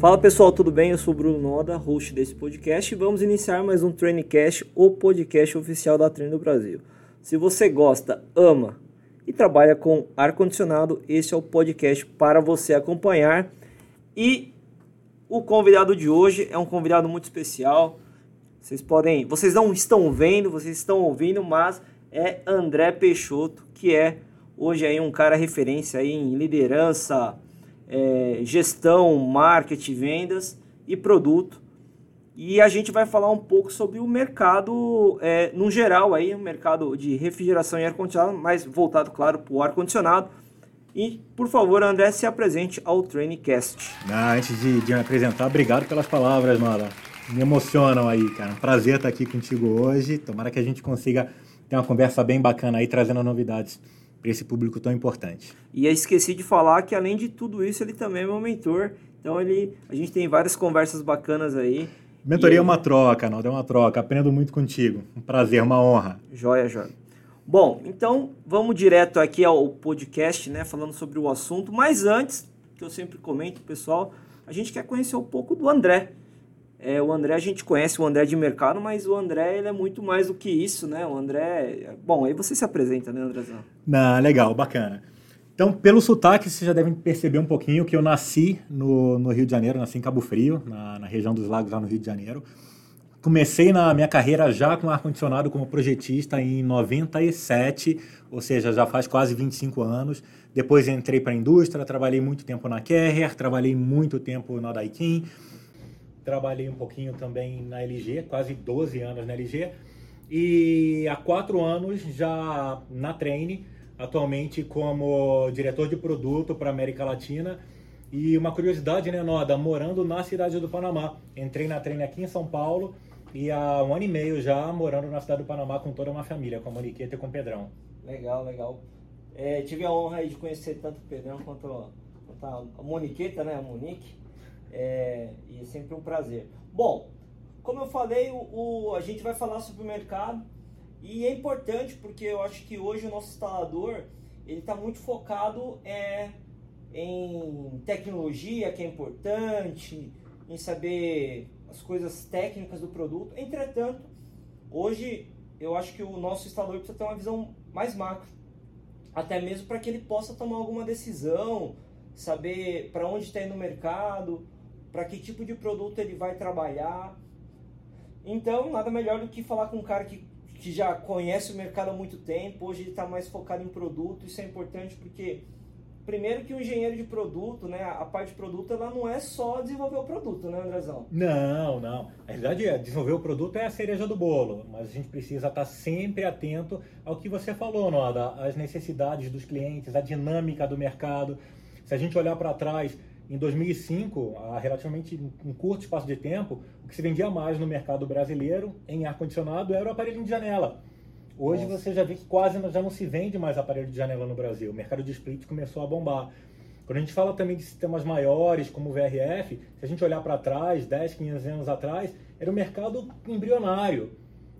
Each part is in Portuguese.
Fala pessoal, tudo bem? Eu sou o Bruno Noda, host desse podcast e vamos iniciar mais um Trainingcast, o podcast oficial da Treino do Brasil. Se você gosta, ama e trabalha com ar-condicionado, esse é o podcast para você acompanhar. E o convidado de hoje é um convidado muito especial. Vocês podem, vocês não estão vendo, vocês estão ouvindo, mas é André Peixoto, que é hoje aí um cara referência aí em liderança, é, gestão, marketing, vendas e produto. E a gente vai falar um pouco sobre o mercado, é, no geral, aí, o mercado de refrigeração e ar-condicionado, mas voltado, claro, para o ar-condicionado. E, por favor, André, se apresente ao Trainingcast. Ah, antes de, de me apresentar, obrigado pelas palavras, Mara. Me emocionam aí, cara. Prazer estar aqui contigo hoje. Tomara que a gente consiga ter uma conversa bem bacana aí, trazendo novidades para esse público tão importante. E eu esqueci de falar que além de tudo isso, ele também é meu mentor. Então ele, a gente tem várias conversas bacanas aí. Mentoria é uma troca, não é uma troca. Aprendo muito contigo. Um prazer, uma honra. Joia, joia. Bom, então vamos direto aqui ao podcast, né, falando sobre o assunto. Mas antes, que eu sempre comento, pessoal, a gente quer conhecer um pouco do André. É, o André, a gente conhece o André de mercado, mas o André ele é muito mais do que isso, né? O André. Bom, aí você se apresenta, né, Andrezão? Não, legal, bacana. Então, pelo sotaque, vocês já devem perceber um pouquinho que eu nasci no, no Rio de Janeiro, nasci em Cabo Frio, na, na região dos lagos, lá no Rio de Janeiro. Comecei na minha carreira já com ar-condicionado como projetista em 97, ou seja, já faz quase 25 anos. Depois entrei para a indústria, trabalhei muito tempo na Carrier, trabalhei muito tempo na Daikin, trabalhei um pouquinho também na LG, quase 12 anos na LG. E há quatro anos já na Treine, atualmente como diretor de produto para América Latina. E uma curiosidade, né, Noda? Morando na cidade do Panamá. Entrei na Treine aqui em São Paulo e há um ano e meio já morando na cidade do Panamá com toda uma família, com a Moniqueta e com o Pedrão. Legal, legal. É, tive a honra de conhecer tanto o Pedrão quanto, quanto a Moniqueta, né, a Monique. É, e é sempre um prazer. Bom, como eu falei, o, o, a gente vai falar sobre o mercado e é importante porque eu acho que hoje o nosso instalador ele está muito focado é, em tecnologia, que é importante, em saber as coisas técnicas do produto. Entretanto, hoje eu acho que o nosso instalador precisa ter uma visão mais macro, até mesmo para que ele possa tomar alguma decisão, saber para onde está indo o mercado, para que tipo de produto ele vai trabalhar. Então, nada melhor do que falar com um cara que, que já conhece o mercado há muito tempo, hoje ele está mais focado em produto, isso é importante porque, primeiro que o engenheiro de produto, né, a parte de produto, ela não é só desenvolver o produto, né, Andrezão? Não, não. Na verdade, é, desenvolver o produto é a cereja do bolo, mas a gente precisa estar sempre atento ao que você falou, Noda, as necessidades dos clientes, a dinâmica do mercado. Se a gente olhar para trás, em 2005, há relativamente um curto espaço de tempo, o que se vendia mais no mercado brasileiro em ar-condicionado era o aparelho de janela. Hoje Nossa. você já vê que quase já não se vende mais aparelho de janela no Brasil. O mercado de split começou a bombar. Quando a gente fala também de sistemas maiores, como o VRF, se a gente olhar para trás, 10, 15 anos atrás, era um mercado embrionário.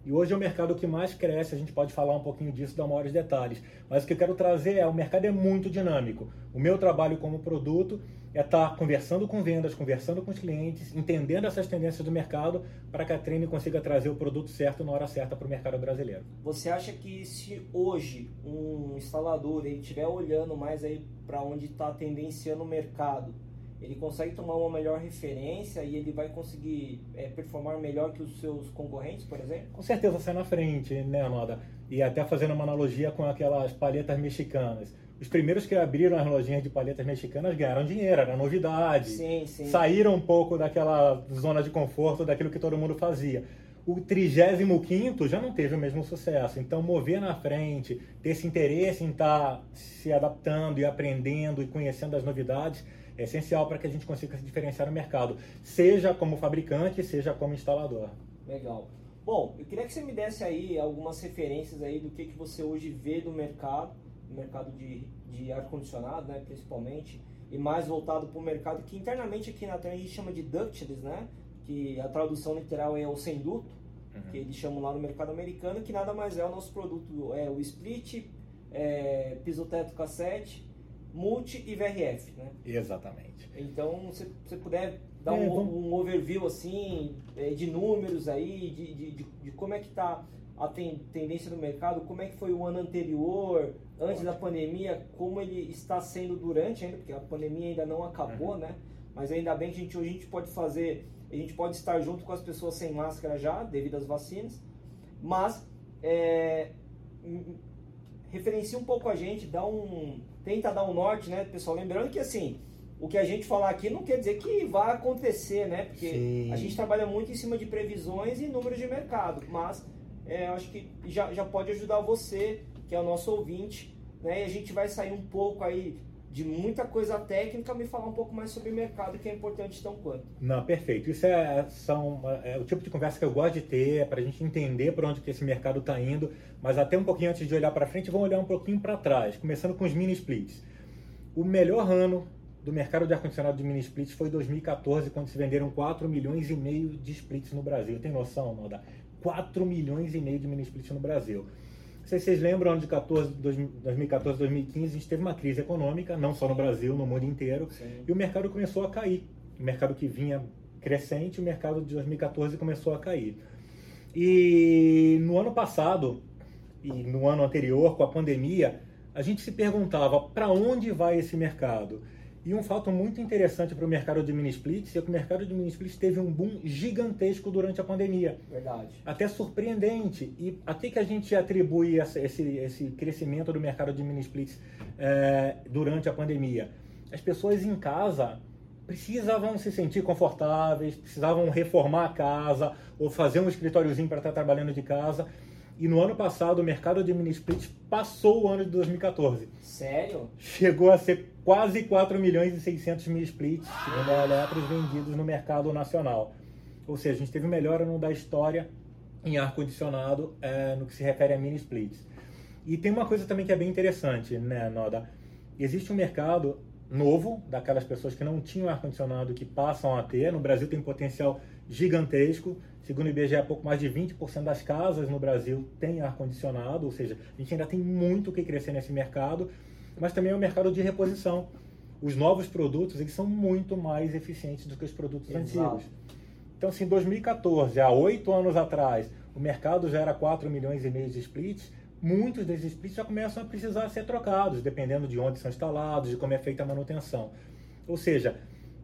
E hoje é o mercado que mais cresce, a gente pode falar um pouquinho disso, dar maiores detalhes. Mas o que eu quero trazer é, o mercado é muito dinâmico. O meu trabalho como produto é estar conversando com vendas, conversando com os clientes, entendendo essas tendências do mercado para que a Treine consiga trazer o produto certo na hora certa para o mercado brasileiro. Você acha que se hoje um instalador ele estiver olhando mais aí para onde está tendenciando o mercado, ele consegue tomar uma melhor referência e ele vai conseguir é, performar melhor que os seus concorrentes, por exemplo? Com certeza sai na frente, né, Noda? E até fazendo uma analogia com aquelas palhetas mexicanas. Os primeiros que abriram as lojinhas de palhetas mexicanas ganharam dinheiro, era novidade. Sim, sim. Saíram um pouco daquela zona de conforto, daquilo que todo mundo fazia. O 35 já não teve o mesmo sucesso. Então, mover na frente, ter esse interesse em estar tá se adaptando e aprendendo e conhecendo as novidades, é essencial para que a gente consiga se diferenciar no mercado, seja como fabricante, seja como instalador. Legal. Bom, eu queria que você me desse aí algumas referências aí do que, que você hoje vê do mercado, mercado de, de ar-condicionado, né, principalmente, e mais voltado para o mercado que internamente aqui na a gente chama de ductless, né, que a tradução literal é o sem duto, uhum. que eles chamam lá no mercado americano, que nada mais é o nosso produto, é o split, é, piso teto cassete, multi e VRF, né? Exatamente. Então, se você puder dar é, um, vamos... um, overview assim é, de números aí, de, de, de, de como é que está a ten, tendência do mercado, como é que foi o ano anterior, antes da pandemia, como ele está sendo durante ainda, porque a pandemia ainda não acabou, uhum. né? Mas ainda bem que a gente, hoje a gente pode fazer, a gente pode estar junto com as pessoas sem máscara já, devido às vacinas, mas é, referencia um pouco a gente, dá um, tenta dar um norte, né, pessoal? Lembrando que assim, o que a gente falar aqui não quer dizer que vai acontecer, né? Porque Sim. a gente trabalha muito em cima de previsões e números de mercado, mas é, acho que já, já pode ajudar você, que é o nosso ouvinte, né? E a gente vai sair um pouco aí de muita coisa técnica, me falar um pouco mais sobre o mercado, que é importante tão quanto. Não, perfeito. Isso é, são, é o tipo de conversa que eu gosto de ter, é para a gente entender para onde que esse mercado está indo, mas até um pouquinho antes de olhar para frente, vamos olhar um pouquinho para trás, começando com os mini splits. O melhor ano do mercado de ar-condicionado de mini splits foi 2014, quando se venderam 4 milhões e meio de splits no Brasil. Tem noção, Noda? 4 milhões e meio de mini splits no Brasil sei se vocês lembram, ano de 14, 2014, 2015, a gente teve uma crise econômica, não só no Brasil, no mundo inteiro, Sim. e o mercado começou a cair. O mercado que vinha crescente, o mercado de 2014 começou a cair. E no ano passado, e no ano anterior, com a pandemia, a gente se perguntava para onde vai esse mercado? E um fato muito interessante para o mercado de mini splits é que o mercado de mini splits teve um boom gigantesco durante a pandemia. Verdade. Até surpreendente. E a que, a gente atribui esse, esse crescimento do mercado de mini splits é, durante a pandemia? As pessoas em casa precisavam se sentir confortáveis, precisavam reformar a casa ou fazer um escritóriozinho para estar trabalhando de casa. E no ano passado, o mercado de mini splits passou o ano de 2014. Sério? Chegou a ser quase 4 milhões e 600 mil splits, segundo a Eletros, vendidos no mercado nacional. Ou seja, a gente teve melhor ano da história em ar-condicionado é, no que se refere a mini splits. E tem uma coisa também que é bem interessante, né, Noda? Existe um mercado novo daquelas pessoas que não tinham ar-condicionado que passam a ter. No Brasil tem um potencial gigantesco. Segundo o IBGE, pouco mais de 20% das casas no Brasil têm ar-condicionado, ou seja, a gente ainda tem muito o que crescer nesse mercado, mas também é um mercado de reposição. Os novos produtos eles são muito mais eficientes do que os produtos Exato. antigos. Então, se em 2014, há oito anos atrás, o mercado já era 4 milhões e meio de splits, muitos desses splits já começam a precisar ser trocados, dependendo de onde são instalados, de como é feita a manutenção. Ou seja,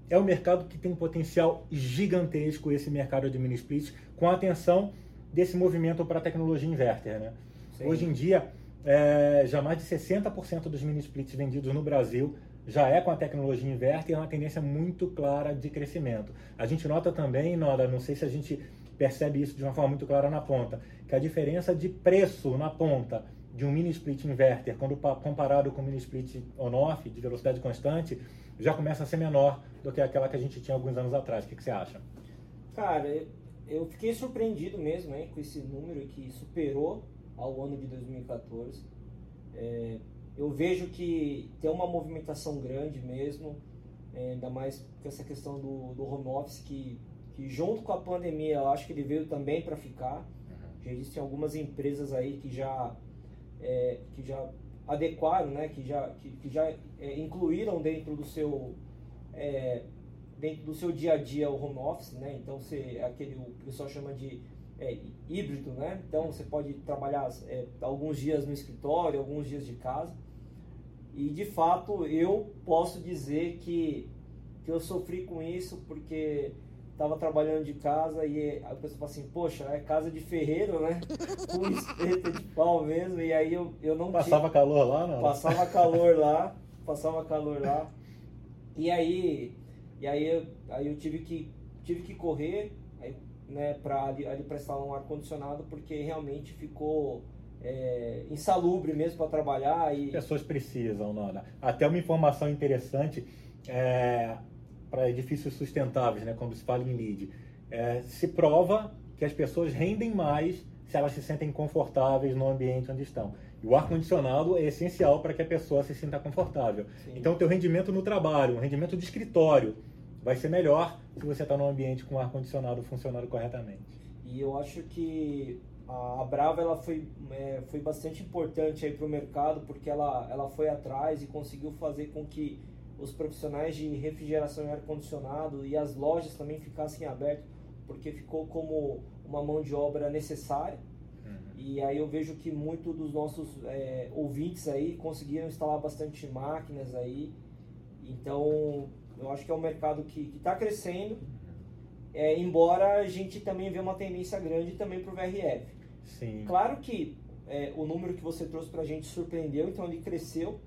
é um mercado que tem um potencial gigantesco, esse mercado de mini splits, com a atenção desse movimento para a tecnologia inverter. Né? Hoje em dia, é, já mais de 60% dos mini splits vendidos no Brasil já é com a tecnologia inverter e é uma tendência muito clara de crescimento. A gente nota também, Nora, não sei se a gente percebe isso de uma forma muito clara na ponta, que a diferença de preço na ponta de um mini split inverter, quando comparado com um mini split on-off, de velocidade constante, já começa a ser menor do que aquela que a gente tinha alguns anos atrás. O que, que você acha? Cara, eu fiquei surpreendido mesmo hein, com esse número que superou ao ano de 2014. É, eu vejo que tem uma movimentação grande mesmo, é, ainda mais com essa questão do, do home office, que, que junto com a pandemia eu acho que ele veio também para ficar. Uhum. Já existem algumas empresas aí que já, é, que já adequaram, né, que já, que, que já é, incluíram dentro do seu é, dentro do seu dia a dia o home office, né? Então você aquele o pessoal chama de é, híbrido, né? Então você pode trabalhar é, alguns dias no escritório, alguns dias de casa. E de fato eu posso dizer que, que eu sofri com isso porque estava trabalhando de casa e a pessoa fala assim, poxa, é casa de ferreiro, né? Com espeto de pau mesmo, e aí eu, eu não Passava tinha... calor lá, não? Passava calor lá, passava calor lá. E aí, e aí, eu, aí eu tive que, tive que correr né, para ali, ali prestar um ar-condicionado, porque realmente ficou é, insalubre mesmo para trabalhar. E... Pessoas precisam, Nona. Até uma informação interessante, é, para edifícios sustentáveis, né, quando se fala em LEED, é, se prova que as pessoas rendem mais se elas se sentem confortáveis no ambiente onde estão. E o ar-condicionado é essencial para que a pessoa se sinta confortável. Sim. Então, o teu rendimento no trabalho, um rendimento de escritório, vai ser melhor se você está num ambiente com ar-condicionado funcionando corretamente. E eu acho que a Brava ela foi, é, foi bastante importante para o mercado porque ela, ela foi atrás e conseguiu fazer com que os profissionais de refrigeração e ar-condicionado e as lojas também ficassem abertas, porque ficou como uma mão de obra necessária. Uhum. E aí eu vejo que muitos dos nossos é, ouvintes aí conseguiram instalar bastante máquinas aí. Então, eu acho que é um mercado que está crescendo, é, embora a gente também vê uma tendência grande também para o VRF. Sim. Claro que é, o número que você trouxe para a gente surpreendeu, então ele cresceu.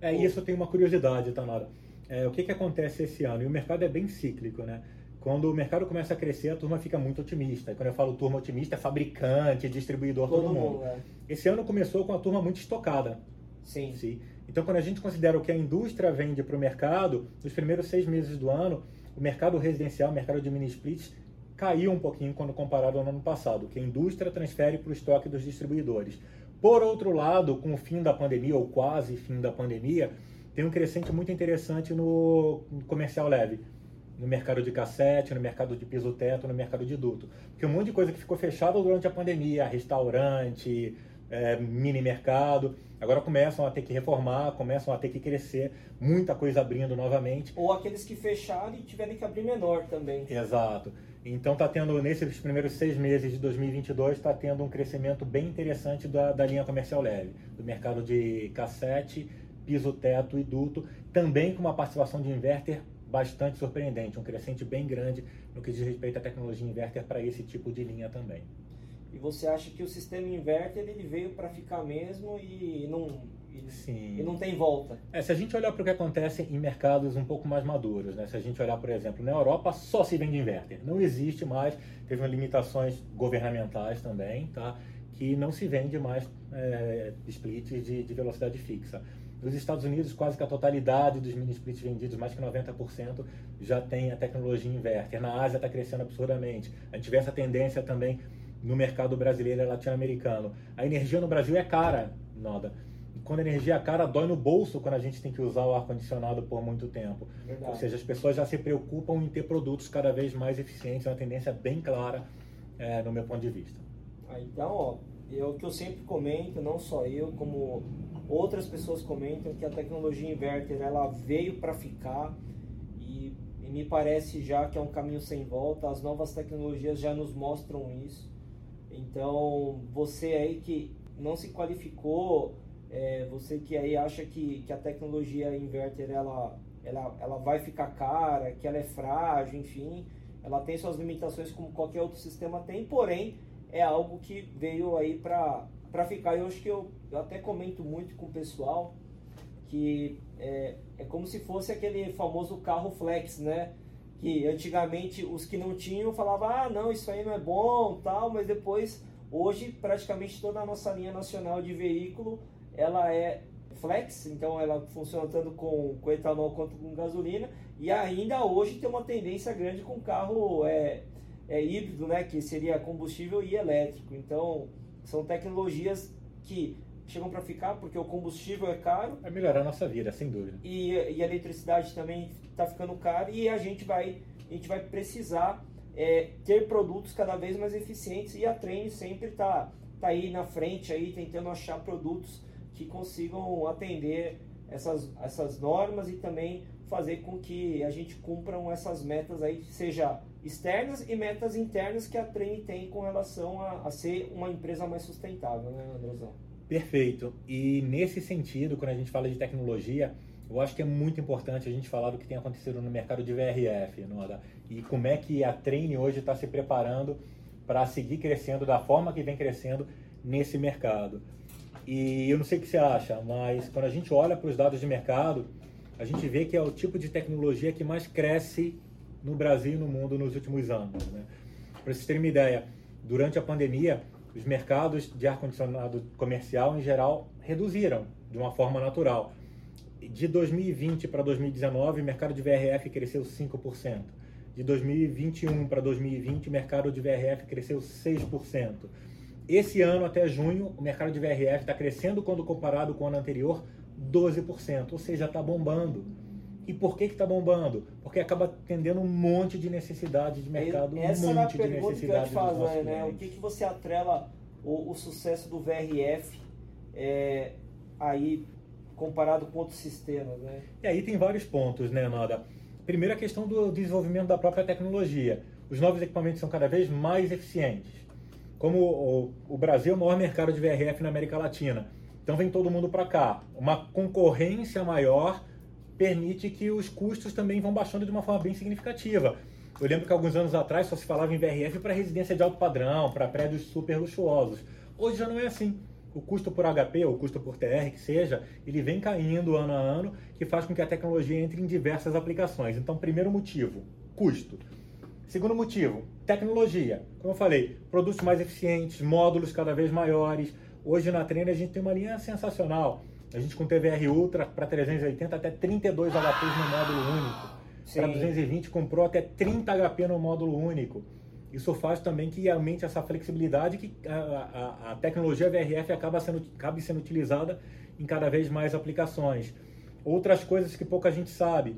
É, isso eu tenho uma curiosidade, Tanara. É, o que, que acontece esse ano? E o mercado é bem cíclico, né? Quando o mercado começa a crescer, a turma fica muito otimista. E quando eu falo turma otimista, é fabricante, distribuidor, todo, todo mundo. mundo é. Esse ano começou com a turma muito estocada. Sim. Sim. Então, quando a gente considera o que a indústria vende para o mercado, nos primeiros seis meses do ano, o mercado residencial, o mercado de mini splits, caiu um pouquinho quando comparado ao ano passado, que a indústria transfere para o estoque dos distribuidores. Por outro lado, com o fim da pandemia, ou quase fim da pandemia, tem um crescente muito interessante no comercial leve no mercado de cassete, no mercado de piso-teto, no mercado de duto. Porque um monte de coisa que ficou fechada durante a pandemia, restaurante, é, mini mercado, agora começam a ter que reformar, começam a ter que crescer, muita coisa abrindo novamente. Ou aqueles que fecharam e tiverem que abrir menor também. Exato. Então está tendo, nesses primeiros seis meses de 2022, está tendo um crescimento bem interessante da, da linha comercial leve, do mercado de cassete, piso-teto e duto, também com uma participação de inverter bastante surpreendente, um crescente bem grande no que diz respeito à tecnologia inverter para esse tipo de linha também. E você acha que o sistema inverter ele veio para ficar mesmo e não e, Sim. e não tem volta? É, se a gente olhar para o que acontece em mercados um pouco mais maduros, né? se a gente olhar, por exemplo, na Europa só se vende inverter, não existe mais, teve limitações governamentais também, tá? que não se vende mais é, splits de, de velocidade fixa. Nos Estados Unidos, quase que a totalidade dos mini splits vendidos, mais que 90%, já tem a tecnologia inverter. Na Ásia está crescendo absurdamente. A gente vê essa tendência também no mercado brasileiro e latino-americano. A energia no Brasil é cara, Noda. E quando a energia é cara, dói no bolso quando a gente tem que usar o ar-condicionado por muito tempo. Verdade. Ou seja, as pessoas já se preocupam em ter produtos cada vez mais eficientes. É uma tendência bem clara é, no meu ponto de vista. Ah, então, ó, é o que eu sempre comento, não só eu, como outras pessoas comentam que a tecnologia inverter ela veio para ficar e, e, me parece já que é um caminho sem volta. As novas tecnologias já nos mostram isso. Então, você aí que não se qualificou, é, você que aí acha que, que a tecnologia inverter ela, ela, ela vai ficar cara, que ela é frágil, enfim, ela tem suas limitações como qualquer outro sistema tem, porém é algo que veio aí para ficar. Eu acho que eu, eu até comento muito com o pessoal que é, é como se fosse aquele famoso carro flex, né? Que antigamente os que não tinham falavam, ah, não, isso aí não é bom, tal, mas depois, hoje, praticamente toda a nossa linha nacional de veículo, ela é flex, então ela funciona tanto com, com etanol quanto com gasolina, e ainda hoje tem uma tendência grande com carro é, é híbrido, né, que seria combustível e elétrico. Então, são tecnologias que chegam para ficar porque o combustível é caro. Vai melhorar a nossa vida, sem dúvida. E, e a eletricidade também está ficando cara e a gente vai, a gente vai precisar é, ter produtos cada vez mais eficientes e a Trend sempre está tá aí na frente aí tentando achar produtos que consigam atender essas, essas normas e também fazer com que a gente cumpram essas metas aí, seja externas e metas internas que a Trem tem com relação a, a, ser uma empresa mais sustentável, né, Andrezão? Perfeito. E nesse sentido, quando a gente fala de tecnologia, eu acho que é muito importante a gente falar do que tem acontecido no mercado de VRF, Noda, e como é que a Train hoje está se preparando para seguir crescendo da forma que vem crescendo nesse mercado. E eu não sei o que você acha, mas quando a gente olha para os dados de mercado, a gente vê que é o tipo de tecnologia que mais cresce no Brasil e no mundo nos últimos anos. Né? Para vocês terem uma ideia, durante a pandemia, os mercados de ar-condicionado comercial, em geral, reduziram de uma forma natural. De 2020 para 2019, o mercado de VRF cresceu 5%. De 2021 para 2020, o mercado de VRF cresceu 6%. Esse ano, até junho, o mercado de VRF está crescendo quando comparado com o ano anterior, 12%. Ou seja, está bombando. E por que está bombando? Porque acaba atendendo um monte de necessidade de mercado, Essa um monte de necessidade que eu te fazer, né? O que, que você atrela o, o sucesso do VRF é, aí comparado com outros sistemas, né? E aí tem vários pontos, né, Nada? Primeiro a questão do desenvolvimento da própria tecnologia. Os novos equipamentos são cada vez mais eficientes. Como o, o Brasil é o maior mercado de VRF na América Latina, então vem todo mundo para cá. Uma concorrência maior permite que os custos também vão baixando de uma forma bem significativa. Eu lembro que alguns anos atrás só se falava em VRF para residência de alto padrão, para prédios super luxuosos. Hoje já não é assim. O custo por HP, ou custo por TR, que seja, ele vem caindo ano a ano, que faz com que a tecnologia entre em diversas aplicações. Então, primeiro motivo, custo. Segundo motivo, tecnologia. Como eu falei, produtos mais eficientes, módulos cada vez maiores. Hoje na Treina a gente tem uma linha sensacional. A gente com TVR Ultra para 380 até 32 HPs no módulo único. Para 220 comprou até 30 HP no módulo único. Isso faz também que aumente essa flexibilidade que a, a, a tecnologia VRF acaba sendo, acaba sendo utilizada em cada vez mais aplicações. Outras coisas que pouca gente sabe.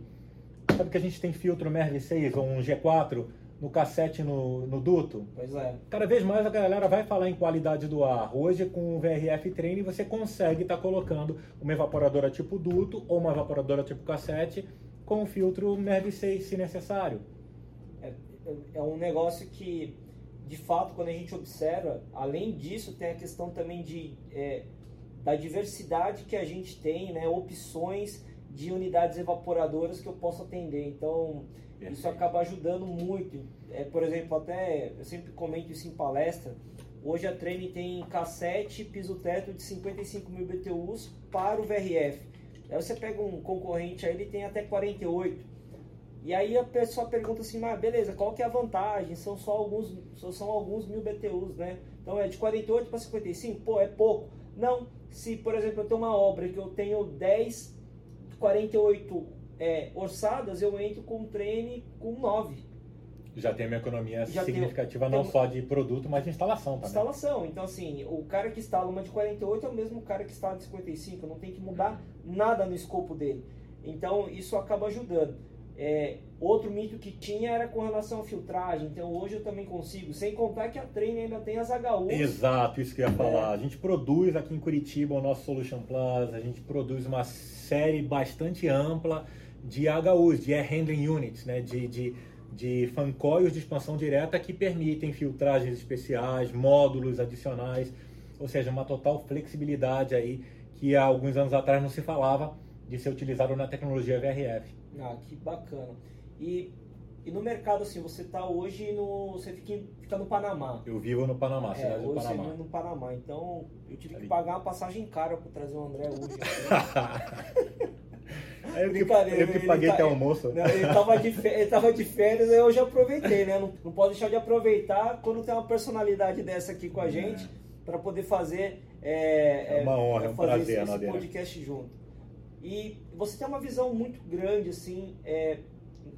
Sabe que a gente tem filtro MERV6 ou um G4 no cassete no, no duto? Pois é. Cada vez mais a galera vai falar em qualidade do ar. Hoje, com o VRF Train, você consegue estar tá colocando uma evaporadora tipo duto ou uma evaporadora tipo cassete com o filtro MERV6 se necessário é um negócio que, de fato, quando a gente observa, além disso, tem a questão também de, é, da diversidade que a gente tem, né, opções de unidades evaporadoras que eu posso atender. Então, isso acaba ajudando muito. É, por exemplo, até eu sempre comento isso em palestra. Hoje a Trene tem cassete piso teto de 55 mil BTUs para o VRF. Aí você pega um concorrente aí, ele tem até 48. E aí a pessoa pergunta assim, mas beleza, qual que é a vantagem? São só alguns, são alguns mil BTUs, né? Então é de 48 para 55, pô, é pouco. Não, se por exemplo eu tenho uma obra que eu tenho 10, 48 é, orçadas, eu entro com um treine com 9. Já tem uma economia Já significativa tem, não tem só de produto, mas de instalação também. Instalação. Então, assim, o cara que instala uma de 48 é o mesmo cara que instala de 55. Não tem que mudar nada no escopo dele. Então, isso acaba ajudando. É, outro mito que tinha era com relação à filtragem, então hoje eu também consigo, sem contar que a Train ainda tem as HUs. Exato, isso que eu ia falar. É. A gente produz aqui em Curitiba o nosso Solution Plus, a gente produz uma série bastante ampla de HUs, de Air Handling Units, né? de, de, de fan coils de expansão direta que permitem filtragens especiais, módulos adicionais, ou seja, uma total flexibilidade aí que há alguns anos atrás não se falava de ser utilizado na tecnologia VRF. Ah, que bacana. E, e no mercado, assim, você está hoje no. Você fica, fica no Panamá. Eu vivo no Panamá, é, cidade do Panamá. Você vive no Panamá. Então, eu tive que pagar uma passagem cara para trazer o André hoje. eu que, eu que paguei tá, até almoço. Não, ele, estava de férias, ele tava de férias, eu já aproveitei, né? Não, não pode deixar de aproveitar quando tem uma personalidade dessa aqui com a gente, para poder fazer. É, é uma honra, é um prazer, esse, esse podcast junto. E você tem uma visão muito grande, assim, é,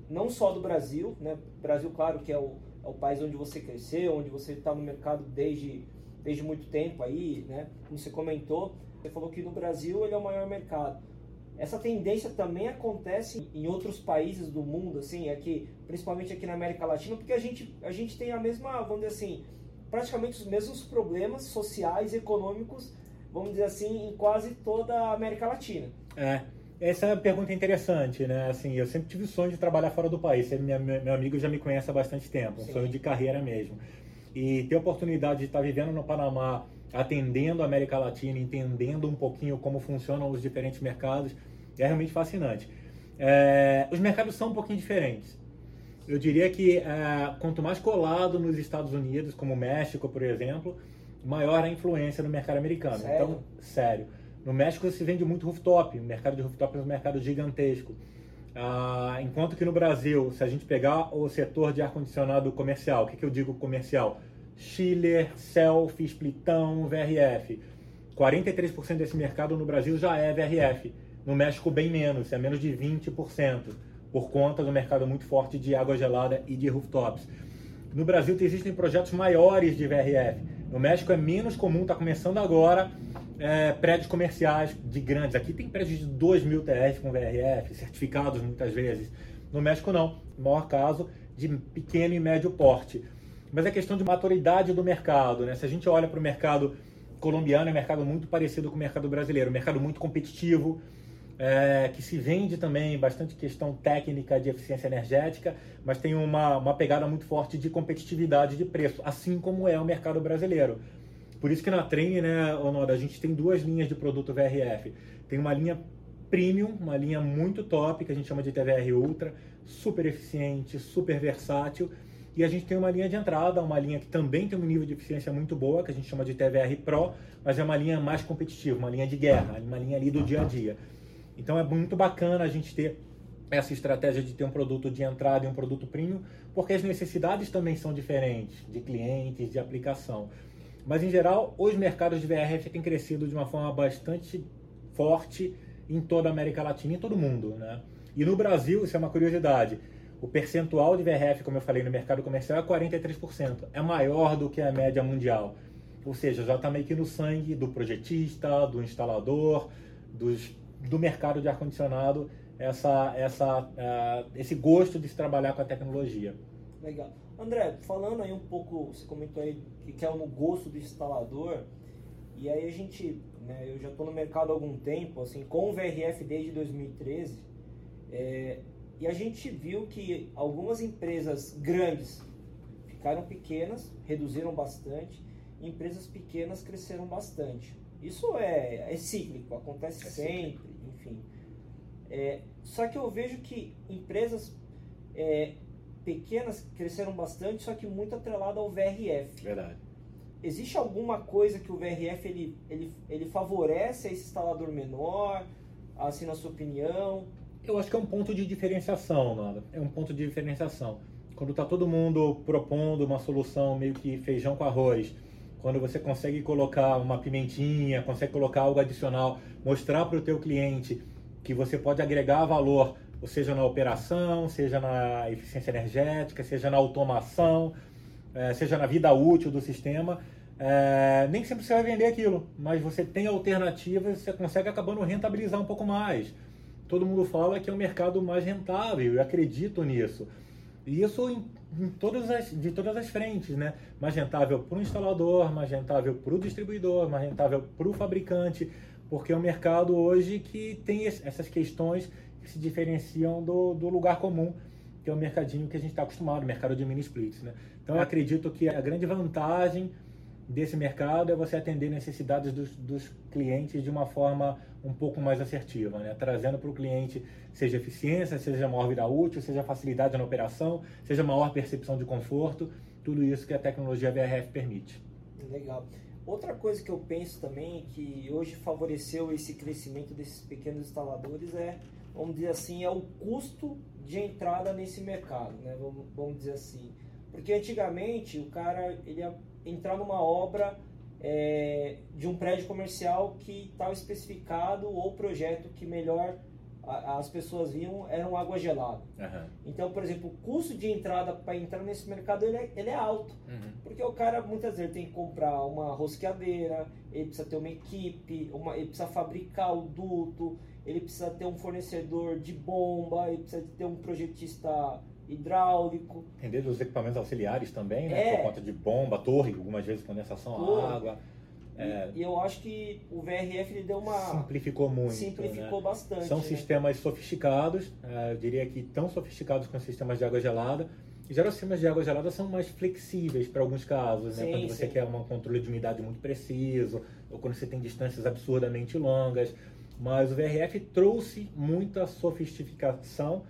não só do Brasil, né? Brasil, claro, que é o, é o país onde você cresceu, onde você está no mercado desde, desde muito tempo aí, né? Como você comentou, você falou que no Brasil ele é o maior mercado. Essa tendência também acontece em outros países do mundo, assim, aqui, principalmente aqui na América Latina, porque a gente, a gente tem a mesma, vamos dizer assim, praticamente os mesmos problemas sociais econômicos, vamos dizer assim, em quase toda a América Latina. É. Essa é uma pergunta interessante, né? Assim, eu sempre tive o sonho de trabalhar fora do país. Minha, meu amigo já me conhece há bastante tempo, um Sim. sonho de carreira mesmo. E ter a oportunidade de estar vivendo no Panamá, atendendo a América Latina, entendendo um pouquinho como funcionam os diferentes mercados, é realmente fascinante. É, os mercados são um pouquinho diferentes. Eu diria que é, quanto mais colado nos Estados Unidos, como o México, por exemplo, maior a influência no mercado americano. Sério? Então, sério. No México se vende muito rooftop, o mercado de rooftop é um mercado gigantesco. Ah, enquanto que no Brasil, se a gente pegar o setor de ar-condicionado comercial, o que, que eu digo comercial? Chiller, Selfie, Splitão, VRF. 43% desse mercado no Brasil já é VRF. No México, bem menos, é menos de 20%, por conta do mercado muito forte de água gelada e de rooftops. No Brasil, existem projetos maiores de VRF. No México é menos comum, está começando agora, é, prédios comerciais de grandes. Aqui tem prédios de 2 mil TRs com VRF, certificados muitas vezes. No México não, maior caso de pequeno e médio porte. Mas é questão de maturidade do mercado. Né? Se a gente olha para o mercado colombiano é um mercado muito parecido com o mercado brasileiro, um mercado muito competitivo, é, que se vende também bastante questão técnica de eficiência energética, mas tem uma, uma pegada muito forte de competitividade de preço, assim como é o mercado brasileiro. Por isso que na Trem, né, Onoda, a gente tem duas linhas de produto VRF. Tem uma linha premium, uma linha muito top, que a gente chama de TVR Ultra, super eficiente, super versátil. E a gente tem uma linha de entrada, uma linha que também tem um nível de eficiência muito boa, que a gente chama de TVR Pro, mas é uma linha mais competitiva, uma linha de guerra, uma linha ali do dia a dia. Então é muito bacana a gente ter essa estratégia de ter um produto de entrada e um produto premium, porque as necessidades também são diferentes de clientes, de aplicação. Mas em geral, os mercados de VRF têm crescido de uma forma bastante forte em toda a América Latina e em todo o mundo, né? E no Brasil, isso é uma curiosidade, o percentual de VRF, como eu falei, no mercado comercial é 43%. É maior do que a média mundial. Ou seja, já está meio que no sangue do projetista, do instalador, dos do mercado de ar-condicionado essa, essa, uh, esse gosto de se trabalhar com a tecnologia. Legal. André, falando aí um pouco, você comentou aí que é no gosto do instalador, e aí a gente, né, eu já estou no mercado há algum tempo, assim, com o VRF desde 2013, é, e a gente viu que algumas empresas grandes ficaram pequenas, reduziram bastante, e empresas pequenas cresceram bastante. Isso é, é cíclico, acontece é sempre, cíclico. Enfim. É, só que eu vejo que empresas é, pequenas cresceram bastante, só que muito atrelado ao VRF. Verdade. Existe alguma coisa que o VRF ele, ele, ele favorece esse instalador menor, assim na sua opinião? Eu acho que é um ponto de diferenciação, Nada. É um ponto de diferenciação. Quando está todo mundo propondo uma solução meio que feijão com arroz, quando você consegue colocar uma pimentinha, consegue colocar algo adicional, mostrar para o teu cliente que você pode agregar valor, ou seja na operação, seja na eficiência energética, seja na automação, é, seja na vida útil do sistema, é, nem sempre você vai vender aquilo, mas você tem alternativas, você consegue acabando rentabilizar um pouco mais. Todo mundo fala que é um mercado mais rentável, eu acredito nisso. E isso em, todas as, de todas as frentes, né? Mais rentável para o instalador, mais rentável para o distribuidor, mais rentável para o fabricante, porque é um mercado hoje que tem essas questões que se diferenciam do, do lugar comum, que é o mercadinho que a gente está acostumado, o mercado de mini splits, né? Então eu acredito que a grande vantagem desse mercado é você atender necessidades dos, dos clientes de uma forma um pouco mais assertiva, né? trazendo para o cliente seja eficiência, seja maior vida útil, seja facilidade na operação, seja maior percepção de conforto, tudo isso que a tecnologia VRF permite. Legal. Outra coisa que eu penso também que hoje favoreceu esse crescimento desses pequenos instaladores é, vamos dizer assim, é o custo de entrada nesse mercado, né? vamos, vamos dizer assim. Porque antigamente o cara ele entrar numa obra é, de um prédio comercial que estava especificado ou projeto que melhor a, as pessoas viam eram água gelada. Uhum. Então, por exemplo, o custo de entrada para entrar nesse mercado ele é, ele é alto. Uhum. Porque o cara muitas vezes tem que comprar uma rosqueadeira, ele precisa ter uma equipe, uma, ele precisa fabricar o duto, ele precisa ter um fornecedor de bomba, ele precisa ter um projetista hidráulico. Entender dos equipamentos auxiliares também, né? É. Por conta de bomba, torre, algumas vezes condensação torre. água. É, e, eu acho que o VRF ele deu uma. Simplificou muito. Simplificou né? bastante. São né? sistemas sofisticados, é, eu diria que tão sofisticados quanto sistemas de água gelada. E já os sistemas de água gelada são mais flexíveis para alguns casos, né? Sim, quando você sim. quer um controle de umidade muito preciso, ou quando você tem distâncias absurdamente longas. Mas o VRF trouxe muita sofisticação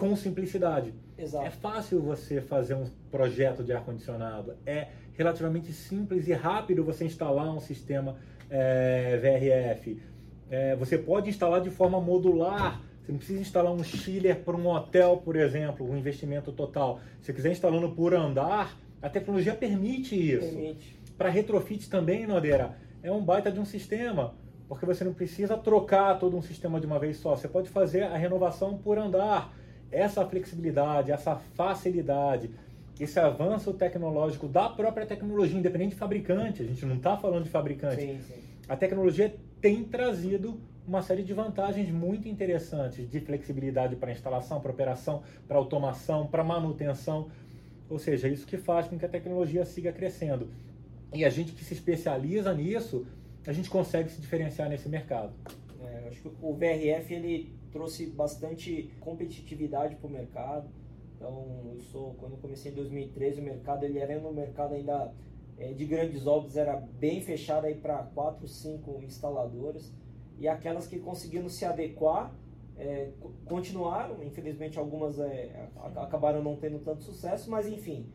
com simplicidade. Exato. É fácil você fazer um projeto de ar-condicionado, é relativamente simples e rápido você instalar um sistema é, VRF. É, você pode instalar de forma modular, você não precisa instalar um chiller para um hotel, por exemplo, um investimento total. Se você quiser instalando por andar, a tecnologia permite isso. Permite. Para retrofit também, Nodeira, é um baita de um sistema porque você não precisa trocar todo um sistema de uma vez só. Você pode fazer a renovação por andar essa flexibilidade, essa facilidade, esse avanço tecnológico da própria tecnologia, independente de fabricante, a gente não está falando de fabricante. Sim, sim. A tecnologia tem trazido uma série de vantagens muito interessantes de flexibilidade para instalação, para operação, para automação, para manutenção. Ou seja, isso que faz com que a tecnologia siga crescendo. E a gente que se especializa nisso, a gente consegue se diferenciar nesse mercado. É, acho que o VRF ele trouxe bastante competitividade para o mercado. Então, eu sou, quando eu comecei em 2013, o mercado ele era um mercado ainda é, de grandes obras, era bem fechado aí para quatro, cinco instaladoras. E aquelas que conseguiram se adequar é, continuaram, infelizmente algumas é, acabaram não tendo tanto sucesso, mas enfim,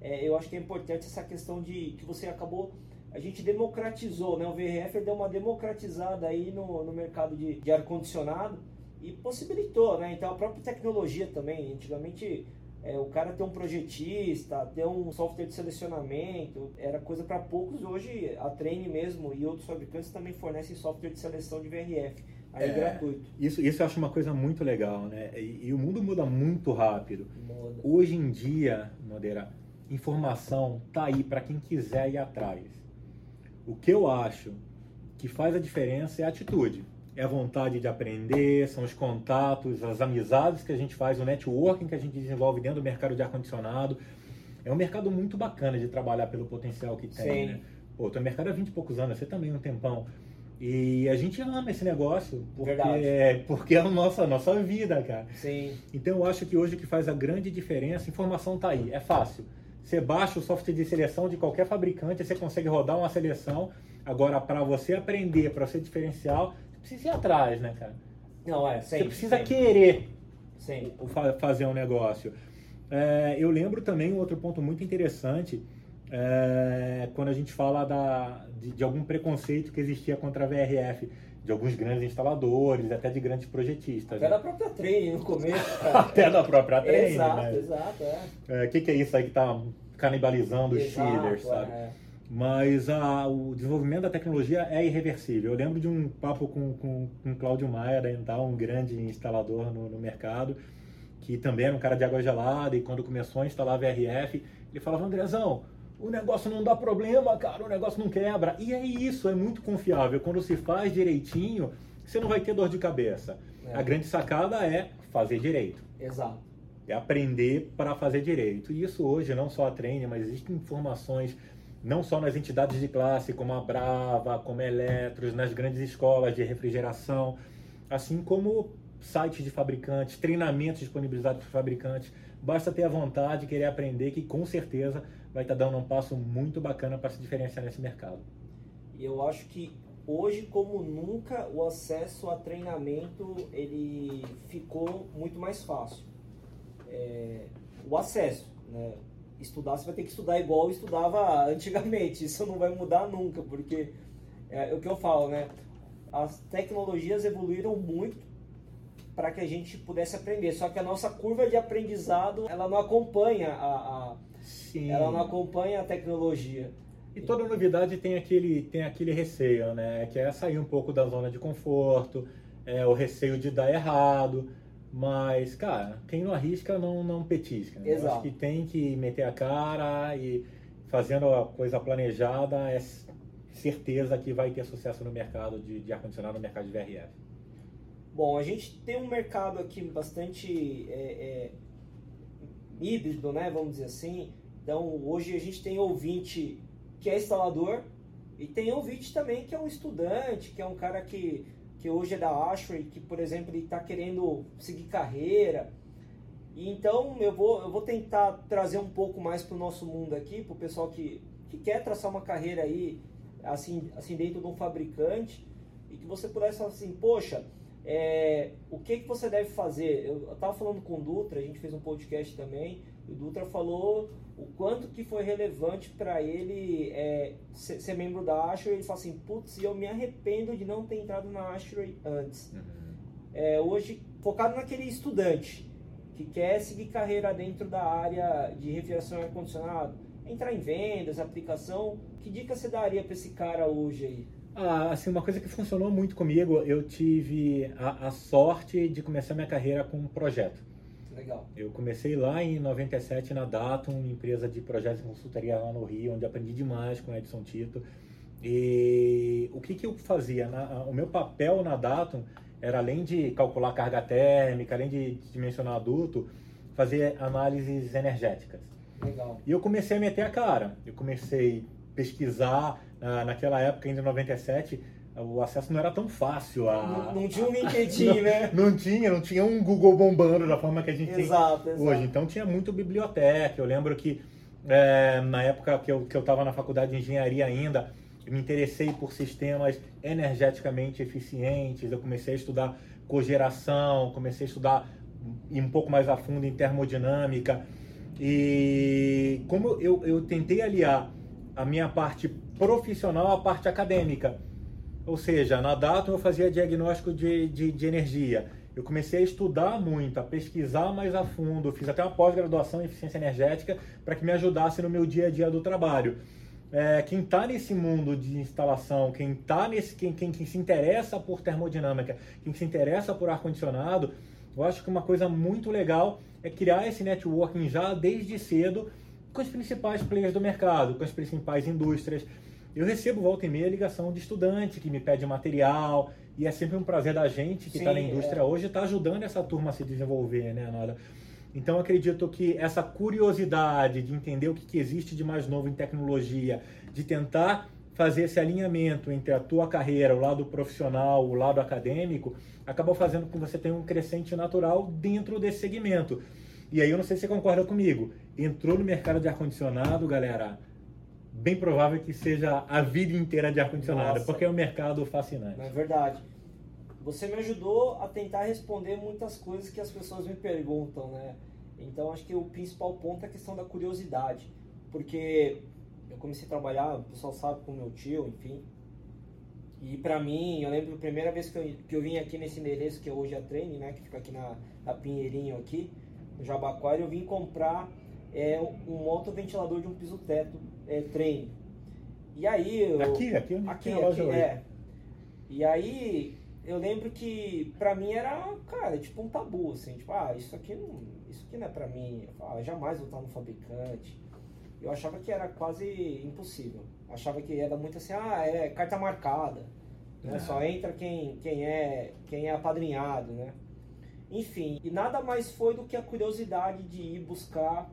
é, eu acho que é importante essa questão de que você acabou a gente democratizou, né? O VRF deu uma democratizada aí no, no mercado de, de ar-condicionado e possibilitou, né? Então a própria tecnologia também, antigamente é, o cara ter um projetista, ter um software de selecionamento, era coisa para poucos. Hoje a Train mesmo e outros fabricantes também fornecem software de seleção de VRF, aí é, gratuito. Isso, isso eu acho uma coisa muito legal, né? E, e o mundo muda muito rápido. Muda. Hoje em dia, Madeira, informação tá aí para quem quiser ir atrás. O que eu acho que faz a diferença é a atitude. É a vontade de aprender, são os contatos, as amizades que a gente faz, o networking que a gente desenvolve dentro do mercado de ar-condicionado. É um mercado muito bacana de trabalhar pelo potencial que tem. Sim. Né? Pô, tô no mercado há 20 e poucos anos, você também um tempão. E a gente ama esse negócio porque, é, porque é a nossa, a nossa vida, cara. Sim. Então eu acho que hoje o que faz a grande diferença, informação tá aí, é fácil. Você baixa o software de seleção de qualquer fabricante, você consegue rodar uma seleção. Agora, para você aprender, para ser diferencial, precisa ir atrás, né, cara? Não, é, sempre, Você precisa sempre. querer sempre. fazer um negócio. É, eu lembro também um outro ponto muito interessante, é, quando a gente fala da, de, de, algum preconceito que existia contra a VRF, de alguns grandes instaladores, até de grandes projetistas. Até né? da própria Train no começo. até da própria Train. Exato, né? exato. O é. é, que, que, é isso aí que está canibalizando os chillers, sabe? Mas a, o desenvolvimento da tecnologia é irreversível. Eu lembro de um papo com, com, com Cláudio Maia, Ental, um grande instalador no, no mercado, que também era um cara de água gelada, e quando começou a instalar a VRF, ele falava, Andrezão, o negócio não dá problema, cara, o negócio não quebra. E é isso, é muito confiável. Quando se faz direitinho, você não vai ter dor de cabeça. É. A grande sacada é fazer direito. Exato. É aprender para fazer direito. E isso hoje, não só a treine, mas existem informações, não só nas entidades de classe, como a Brava, como a Eletros, nas grandes escolas de refrigeração, assim como sites de fabricantes, treinamentos disponibilizados para fabricantes. Basta ter a vontade, querer aprender, que com certeza vai estar dando um passo muito bacana para se diferenciar nesse mercado. E eu acho que hoje, como nunca, o acesso a treinamento ele ficou muito mais fácil. É, o acesso, né? Estudar, você vai ter que estudar igual estudava antigamente. Isso não vai mudar nunca, porque é, é o que eu falo, né? As tecnologias evoluíram muito para que a gente pudesse aprender. Só que a nossa curva de aprendizado ela não acompanha a, a. Ela não acompanha a tecnologia. E toda novidade tem aquele, tem aquele receio, né? Que é sair um pouco da zona de conforto, é o receio de dar errado. Mas, cara, quem não arrisca não, não petisca. Né? Exato. acho que tem que meter a cara e fazendo a coisa planejada é certeza que vai ter sucesso no mercado de, de ar-condicionado, no mercado de VRF. Bom, a gente tem um mercado aqui bastante é, é, híbrido, né? Vamos dizer assim. Então, hoje a gente tem ouvinte que é instalador e tem ouvinte também que é um estudante, que é um cara que, que hoje é da Ashray, que, por exemplo, ele está querendo seguir carreira. E então, eu vou, eu vou tentar trazer um pouco mais para o nosso mundo aqui, para o pessoal que, que quer traçar uma carreira aí, assim, assim dentro de um fabricante, e que você pudesse falar assim, poxa, é, o que, que você deve fazer? Eu estava falando com o Dutra, a gente fez um podcast também, e o Dutra falou o quanto que foi relevante para ele é, ser, ser, membro da Ashray. Ele falou assim, putz, eu me arrependo de não ter entrado na Ashray antes. Uhum. É, hoje, focado naquele estudante que quer seguir carreira dentro da área de refrigeração e ar-condicionado, entrar em vendas, aplicação, que dica você daria para esse cara hoje aí? Ah, assim, uma coisa que funcionou muito comigo, eu tive a, a sorte de começar minha carreira com um projeto. Legal. Eu comecei lá em 97 na Datum, empresa de projetos e consultoria lá no Rio, onde aprendi demais com o Edson Tito. E o que, que eu fazia? Na, o meu papel na Datum era, além de calcular carga térmica, além de dimensionar adulto, fazer análises energéticas. Legal. E eu comecei a meter a cara. Eu comecei pesquisar uh, naquela época, ainda em 97, o acesso não era tão fácil. A... Não, não tinha um LinkedIn, né? Não tinha, não tinha um Google bombando da forma que a gente exato, tem exato. hoje. Então tinha muito biblioteca. Eu lembro que é, na época que eu estava que eu na faculdade de engenharia ainda, me interessei por sistemas energeticamente eficientes. Eu comecei a estudar cogeração, comecei a estudar um pouco mais a fundo em termodinâmica. E como eu, eu tentei aliar a minha parte profissional à parte acadêmica, ou seja, na Datum eu fazia diagnóstico de, de, de energia. Eu comecei a estudar muito, a pesquisar mais a fundo, fiz até uma pós-graduação em eficiência energética para que me ajudasse no meu dia a dia do trabalho. É, quem está nesse mundo de instalação, quem tá nesse, quem, quem, quem se interessa por termodinâmica, quem se interessa por ar-condicionado, eu acho que uma coisa muito legal é criar esse networking já desde cedo com os principais players do mercado, com as principais indústrias. Eu recebo volta e meia ligação de estudante que me pede material, e é sempre um prazer da gente que está na indústria é. hoje estar tá ajudando essa turma a se desenvolver, né, Nada? Então acredito que essa curiosidade de entender o que, que existe de mais novo em tecnologia, de tentar fazer esse alinhamento entre a tua carreira, o lado profissional, o lado acadêmico, acabou fazendo com que você tenha um crescente natural dentro desse segmento. E aí eu não sei se você concorda comigo. Entrou no mercado de ar-condicionado, galera, bem provável que seja a vida inteira de ar-condicionado, porque é um mercado fascinante. É verdade. Você me ajudou a tentar responder muitas coisas que as pessoas me perguntam, né? Então acho que o principal ponto é a questão da curiosidade, porque eu comecei a trabalhar, o pessoal sabe com meu tio, enfim. E pra mim, eu lembro a primeira vez que eu, que eu vim aqui nesse endereço que é hoje a Treine, né, que fica aqui na, na Pinheirinho aqui, no Jabaquara, eu vim comprar é, um motoventilador de um piso teto é, treino. E aí eu, aqui, aqui, onde aqui, aqui é. E aí eu lembro que pra mim era, cara, tipo um tabu, assim, tipo, ah, isso aqui não, isso aqui não é pra mim, eu falava, ah, jamais vou estar no fabricante. Eu achava que era quase impossível. Achava que era muito assim, ah, é carta marcada. Né? Só entra quem, quem, é, quem é apadrinhado, né? Enfim, e nada mais foi do que a curiosidade de ir buscar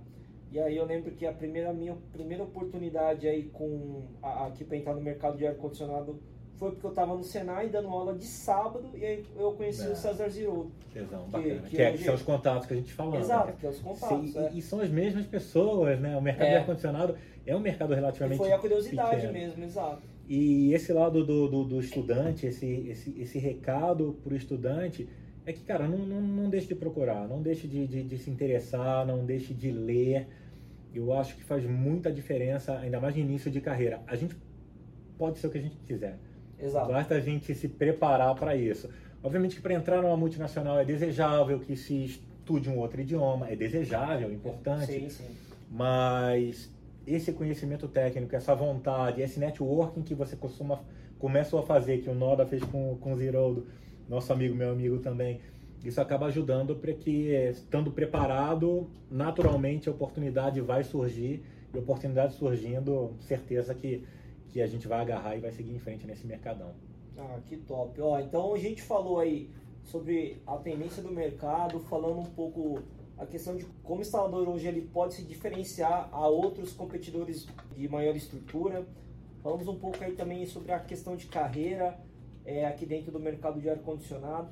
e aí eu lembro que a primeira minha primeira oportunidade aí com a, aqui para entrar no mercado de ar condicionado foi porque eu estava no Senai dando aula de sábado e aí eu conheci é. o César. Tesão, que, bacana. Que, que, é, que são os contatos que a gente falou. Exato, né? que é os contatos. Sim, é. e, são as mesmas pessoas, né? O mercado é. de ar-condicionado é um mercado relativamente. E foi a curiosidade pequeno. mesmo, exato. E esse lado do, do, do estudante, esse, esse, esse recado para o estudante é que, cara, não, não, não deixe de procurar, não deixe de, de, de, se interessar, não deixe de ler. Eu acho que faz muita diferença, ainda mais no início de carreira. A gente pode ser o que a gente quiser. Exato. Basta a gente se preparar para isso. Obviamente que para entrar numa multinacional é desejável que se estude um outro idioma, é desejável, é importante. Sim, sim. Mas esse conhecimento técnico, essa vontade, esse networking que você costuma começou a fazer, que o Noda fez com, com o Ziroldo, nosso amigo, meu amigo também, isso acaba ajudando para que, estando preparado, naturalmente a oportunidade vai surgir e oportunidade surgindo, certeza que, que a gente vai agarrar e vai seguir em frente nesse mercadão. Ah, que top. Ó, então a gente falou aí sobre a tendência do mercado, falando um pouco a questão de como o instalador hoje ele pode se diferenciar a outros competidores de maior estrutura. Falamos um pouco aí também sobre a questão de carreira, é, aqui dentro do mercado de ar-condicionado.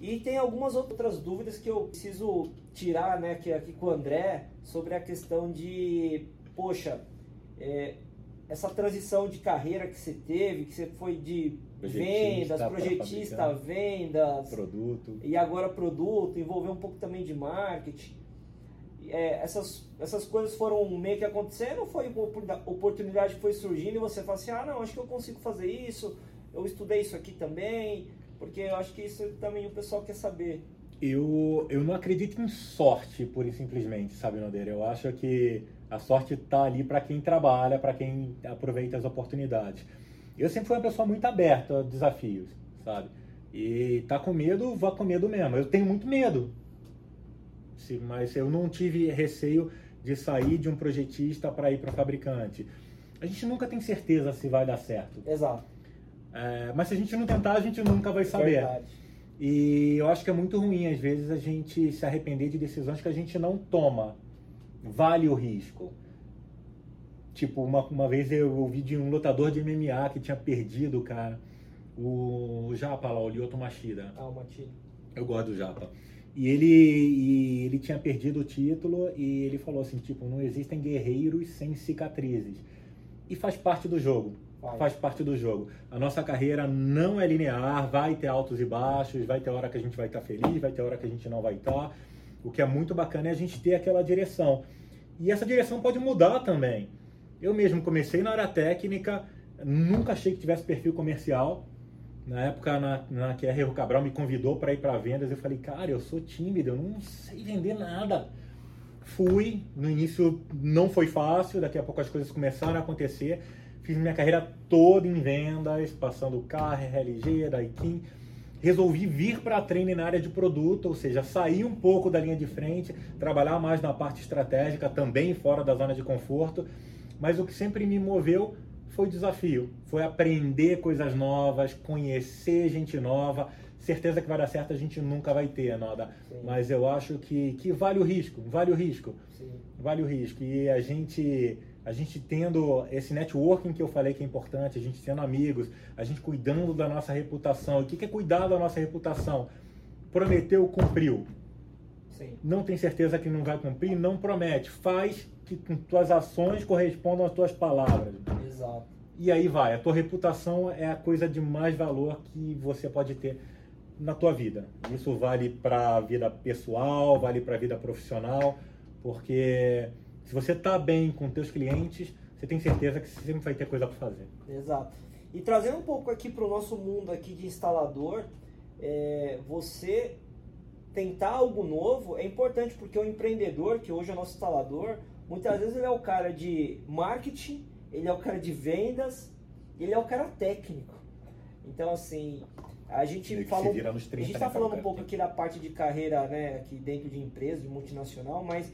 E tem algumas outras dúvidas que eu preciso tirar né, aqui, aqui com o André sobre a questão de, poxa, é, essa transição de carreira que você teve, que você foi de vendas, projetista, vendas, produto. E agora produto, envolveu um pouco também de marketing. É, essas, essas coisas foram meio que acontecendo ou foi oportunidade que foi surgindo e você fala assim, ah não, acho que eu consigo fazer isso, eu estudei isso aqui também, porque eu acho que isso também o pessoal quer saber. Eu, eu não acredito em sorte, pura e simplesmente, sabe, Nodeira? Eu acho que a sorte está ali para quem trabalha, para quem aproveita as oportunidades. Eu sempre fui uma pessoa muito aberta a desafios, sabe? E tá com medo, vá com medo mesmo. Eu tenho muito medo, mas eu não tive receio de sair de um projetista para ir para fabricante. A gente nunca tem certeza se vai dar certo. Exato. É, mas se a gente não tentar, a gente nunca vai saber. Verdade. E eu acho que é muito ruim, às vezes, a gente se arrepender de decisões que a gente não toma. Vale o risco. Tipo, uma, uma vez eu ouvi de um lutador de MMA que tinha perdido, cara, o, Japa lá, o Lyoto Machida. Ah, o Machida. Eu gosto do Japa. E ele, e ele tinha perdido o título e ele falou assim, tipo, não existem guerreiros sem cicatrizes. E faz parte do jogo. Faz parte do jogo. A nossa carreira não é linear, vai ter altos e baixos, vai ter hora que a gente vai estar feliz, vai ter hora que a gente não vai estar. O que é muito bacana é a gente ter aquela direção. E essa direção pode mudar também. Eu mesmo comecei na área técnica, nunca achei que tivesse perfil comercial. Na época, na, na que a Rio Cabral me convidou para ir para vendas, eu falei, cara, eu sou tímido, eu não sei vender nada. Fui, no início não foi fácil, daqui a pouco as coisas começaram a acontecer. Fiz minha carreira toda em vendas, passando carro, RLG, Daikin. Resolvi vir para a treine na área de produto, ou seja, sair um pouco da linha de frente, trabalhar mais na parte estratégica, também fora da zona de conforto. Mas o que sempre me moveu foi o desafio, foi aprender coisas novas, conhecer gente nova. Certeza que vai dar certo a gente nunca vai ter, Noda. Sim. Mas eu acho que, que vale o risco, vale o risco. Sim. Vale o risco. E a gente a gente tendo esse networking que eu falei que é importante, a gente tendo amigos, a gente cuidando da nossa reputação. O que é cuidar da nossa reputação? Prometeu, cumpriu. Sim. Não tem certeza que não vai cumprir, não promete. Faz que com tuas ações correspondam às tuas palavras. Exato. E aí vai, a tua reputação é a coisa de mais valor que você pode ter na tua vida. Isso vale para a vida pessoal, vale para a vida profissional, porque se você está bem com teus clientes, você tem certeza que você sempre vai ter coisa para fazer. Exato. E trazendo um pouco aqui para o nosso mundo aqui de instalador, é, você tentar algo novo é importante porque o empreendedor, que hoje é o nosso instalador, muitas vezes ele é o cara de marketing, ele é o cara de vendas, ele é o cara técnico. Então assim, a gente falou, a gente está falando um pouco aqui da parte de carreira, né, aqui dentro de empresa, de multinacional, mas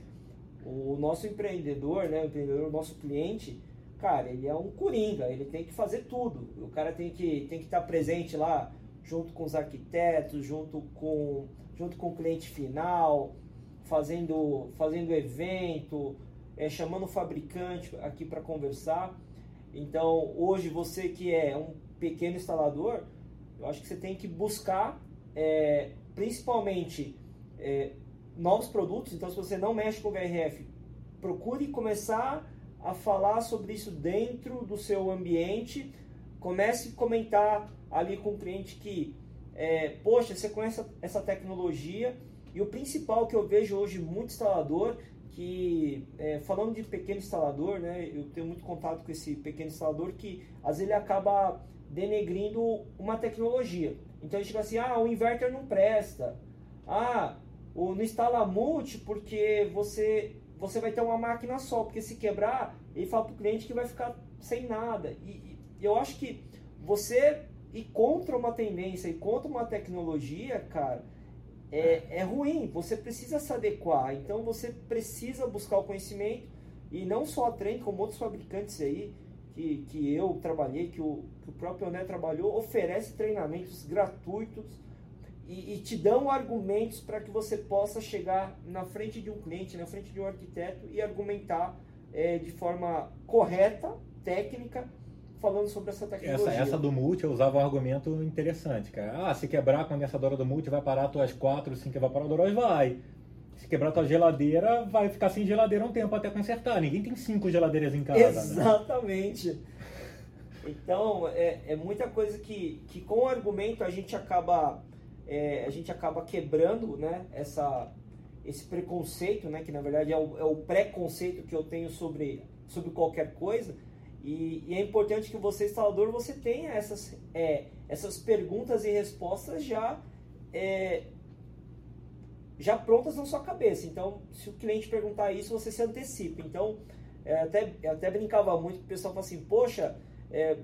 o nosso empreendedor, né, o empreendedor, o nosso cliente, cara, ele é um coringa, ele tem que fazer tudo. O cara tem que tem que estar presente lá junto com os arquitetos, junto com junto com o cliente final, fazendo fazendo evento, é, chamando o fabricante aqui para conversar. Então, hoje você que é um pequeno instalador, eu acho que você tem que buscar é, principalmente é, novos produtos. Então, se você não mexe com VRF, procure começar a falar sobre isso dentro do seu ambiente. Comece a comentar ali com o cliente que, é, poxa, você conhece essa tecnologia. E o principal que eu vejo hoje muito instalador, que é, falando de pequeno instalador, né, eu tenho muito contato com esse pequeno instalador que às vezes ele acaba denegrindo uma tecnologia. Então ele chega assim, ah, o inverter não presta. Ah, ou não instala multi porque você você vai ter uma máquina só, porque se quebrar, ele fala para o cliente que vai ficar sem nada. E, e, eu acho que você ir contra uma tendência e contra uma tecnologia, cara, é, é ruim. Você precisa se adequar. Então você precisa buscar o conhecimento e não só a Trem, como outros fabricantes aí que, que eu trabalhei, que o, que o próprio Oné trabalhou, oferece treinamentos gratuitos e, e te dão argumentos para que você possa chegar na frente de um cliente, na frente de um arquiteto e argumentar é, de forma correta, técnica, falando sobre essa tecnologia. Essa, essa do multi eu usava um argumento interessante, cara. Ah, se quebrar a condensadora do multi, vai parar tuas quatro, cinco evaporadoras? Vai. Se quebrar tua geladeira, vai ficar sem geladeira um tempo até consertar. Ninguém tem cinco geladeiras em casa. Né? Exatamente. Né? Então, é, é muita coisa que, que com o argumento a gente acaba é, a gente acaba quebrando né, essa, esse preconceito, né, que na verdade é o, é o preconceito que eu tenho sobre, sobre qualquer coisa. E, e, é importante que você, instalador, você tenha essas, é, essas perguntas e respostas já, é, já prontas na sua cabeça. Então, se o cliente perguntar isso, você se antecipa. Então, é, até, até brincava muito, o pessoal fala assim, poxa, é,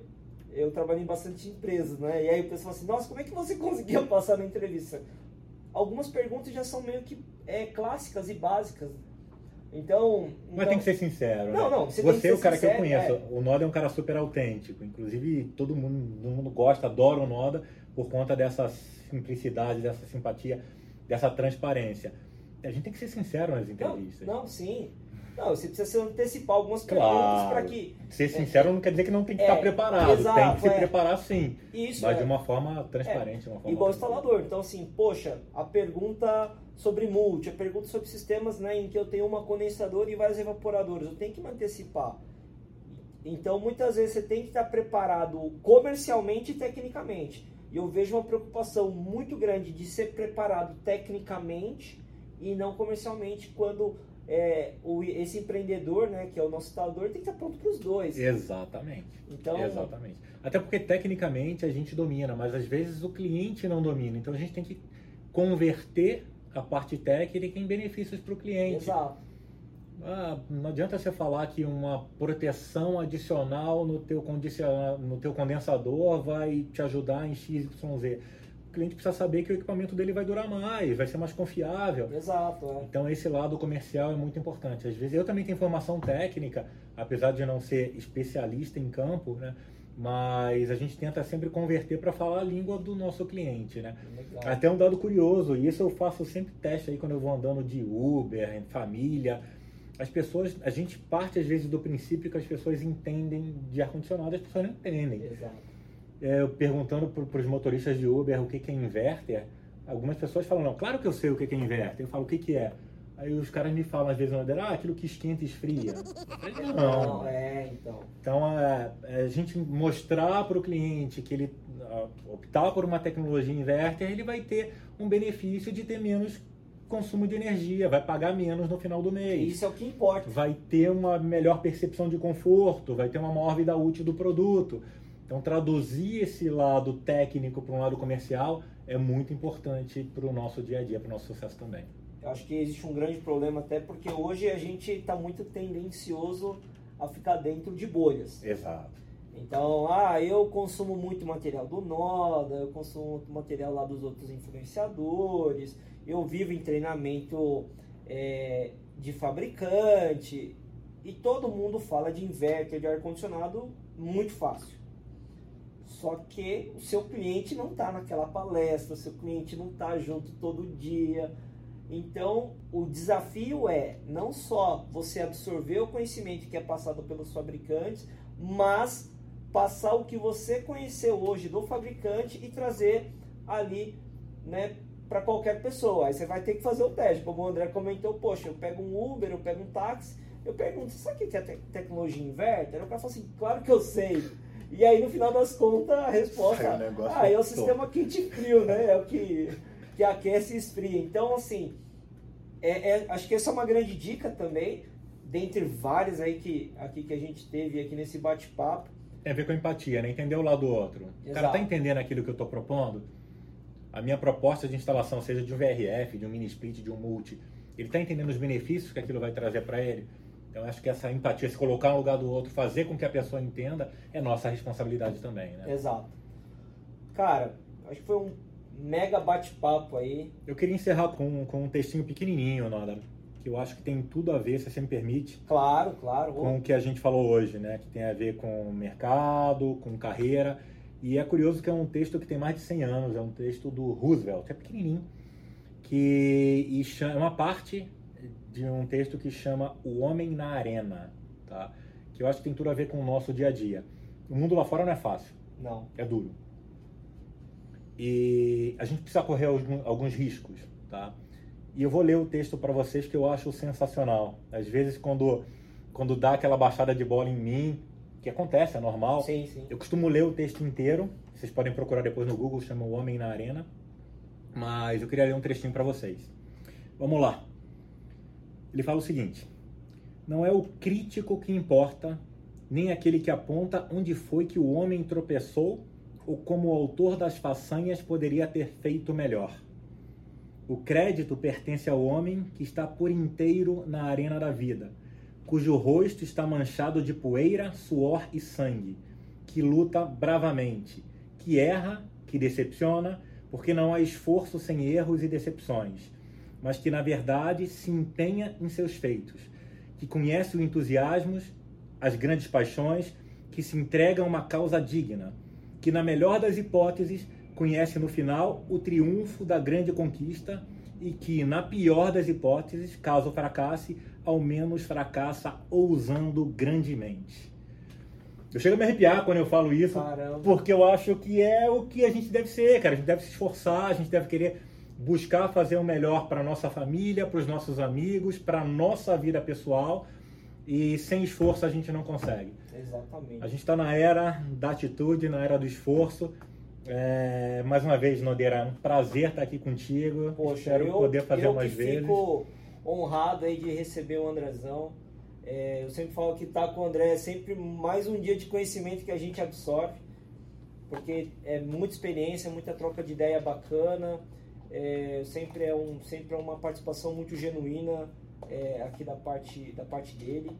eu trabalhei em bastante empresas, né? E aí o pessoal assim, nossa, como é que você conseguia passar na entrevista? Algumas perguntas já são meio que é, clássicas e básicas. Então, Mas então... tem que ser sincero. Não, né? não. Você, você é o cara sincero, que eu conheço. É... O Noda é um cara super autêntico. Inclusive, todo mundo, todo mundo gosta, adora o Noda por conta dessa simplicidade, dessa simpatia, dessa transparência. A gente tem que ser sincero nas entrevistas. Não, não sim. Não, você precisa se antecipar algumas perguntas Claro. para que. Ser sincero não quer dizer que não tem que É, estar preparado. exato, tem que se é. preparar sim. Isso, mas é. de uma forma transparente. de uma forma Igual transparente. instalador. Então, assim, poxa, a pergunta sobre multi, a pergunta sobre sistemas né, em que eu tenho uma condensadora e vários evaporadores, eu tenho que me antecipar. Então, muitas vezes você tem que estar preparado comercialmente e tecnicamente. E eu vejo uma preocupação muito grande de ser preparado tecnicamente e não comercialmente quando é, o, esse empreendedor, né, que é o nosso instalador, tem que estar pronto para os dois. Exatamente. Então, Exatamente. Até porque tecnicamente a gente domina, mas às vezes o cliente não domina. Então a gente tem que converter a parte técnica em benefícios para o cliente. exato. Ah, não adianta você falar que uma proteção adicional no teu, no teu condensador vai te ajudar em XYZ. Cliente precisa saber que o equipamento dele vai durar mais, vai ser mais confiável. Exato, é. Então esse lado comercial é muito importante. Às vezes eu também tenho formação técnica, apesar de não ser especialista em campo, né? Mas a gente tenta sempre converter para falar a língua do nosso cliente, né? Legal. Até um dado curioso, e isso eu faço sempre teste aí quando eu vou andando de Uber, em família. As pessoas, a gente parte às vezes do princípio que as pessoas entendem de ar-condicionado, as pessoas não entendem. Exato. É, perguntando para os motoristas de Uber o que, que é inverter, algumas pessoas falam, não, claro que eu sei o que, que é inverter. Eu falo, o que, que é? Aí os caras me falam às vezes, ah, aquilo que esquenta e esfria. Não. Não, é, então. Então, é a gente mostrar para o cliente que ele optar por uma tecnologia inverter, ele vai ter um benefício de ter menos consumo de energia, vai pagar menos no final do mês. Isso é o que importa. Vai ter uma melhor percepção de conforto, vai ter uma maior vida útil do produto. Então, traduzir esse lado técnico para um lado comercial é muito importante para o nosso dia a dia, para o nosso sucesso também. Eu acho que existe um grande problema até porque hoje a gente está muito tendencioso a ficar dentro de bolhas. Exato. Então, ah, eu consumo muito material do Noda, eu consumo muito material lá dos outros influenciadores, eu vivo em treinamento é, de fabricante e todo mundo fala de inverter de ar-condicionado muito fácil. Só que o seu cliente não está naquela palestra, o seu cliente não está junto todo dia. Então, o desafio é não só você absorver o conhecimento que é passado pelos fabricantes, mas passar o que você conheceu hoje do fabricante e trazer ali, né, para qualquer pessoa. Aí você vai ter que fazer o teste. Como o André comentou, poxa, eu pego um Uber, eu pego um táxi, eu pergunto, sabe o que é te tecnologia inverter? O cara fala assim, claro que eu sei. E aí, no final das contas, a resposta ah, é o top. sistema quente e frio, né? É o que, que aquece e esfria. Então, assim, é, é- acho que essa é uma grande dica também, dentre várias aí que, aqui que a gente teve aqui nesse bate-papo. Tem a ver com empatia, né? Entender o lado do outro. O cara Exato. tá entendendo aquilo que eu estou propondo? A minha proposta de instalação, seja de um VRF, de um mini split, de um multi, ele está entendendo os benefícios que aquilo vai trazer para ele? Então, acho que essa empatia, se colocar no lugar do outro, fazer com que a pessoa entenda, é nossa responsabilidade também, né? Exato. Cara, acho que foi um mega bate-papo aí. Eu queria encerrar com, com um textinho pequenininho, Nora, que eu acho que tem tudo a ver, se você me permite, Claro, claro. com o que a gente falou hoje, né? Que tem a ver com mercado, com carreira. E é curioso que é um texto que tem mais de 100 anos, é um texto do Roosevelt, é pequenininho, que é uma parte de um texto que chama O Homem na Arena, tá? Que eu acho que tem tudo a ver com o nosso dia a dia. O mundo lá fora não é fácil, Não. é duro. E a gente precisa correr alguns riscos, tá? E eu vou ler o texto para vocês que eu acho sensacional. Às vezes quando quando dá aquela baixada de bola em mim, que acontece, é normal. Sim, sim. Eu costumo ler o texto inteiro. Vocês podem procurar depois no Google, chama O Homem na Arena. Mas eu queria ler um trechinho para vocês. Vamos lá. Ele fala o seguinte: Não é o crítico que importa, nem aquele que aponta onde foi que o homem tropeçou ou como o autor das façanhas poderia ter feito melhor. O crédito pertence ao homem que está por inteiro na arena da vida, cujo rosto está manchado de poeira, suor e sangue, que luta bravamente, que erra, que decepciona, porque não há esforço sem erros e decepções, mas que na verdade se empenha em seus feitos, que conhece os entusiasmos, as grandes paixões, que se entrega a uma causa digna, que na melhor das hipóteses conhece no final o triunfo da grande conquista e que, na pior das hipóteses, caso fracasse, ao menos fracassa ousando grandemente. Eu chego a me arrepiar quando eu falo isso, Caramba. porque eu acho que é o que a gente deve ser, cara. A gente deve se esforçar, a gente deve querer buscar fazer o melhor para nossa família, para os nossos amigos, para nossa vida pessoal. E sem esforço a gente não consegue. Exatamente. A gente está na era da atitude, na era do esforço. É, mais uma vez, Nodeira, é um prazer estar aqui contigo. Poxa, Espero eu, poder fazer eu mais que vezes. fico honrado aí de receber o Andrezão. É, eu sempre falo que estar com o André é sempre mais um dia de conhecimento que a gente absorve, porque é muita experiência, muita troca de ideia bacana. É, sempre é um sempre é uma participação muito genuína é, aqui da parte da parte dele.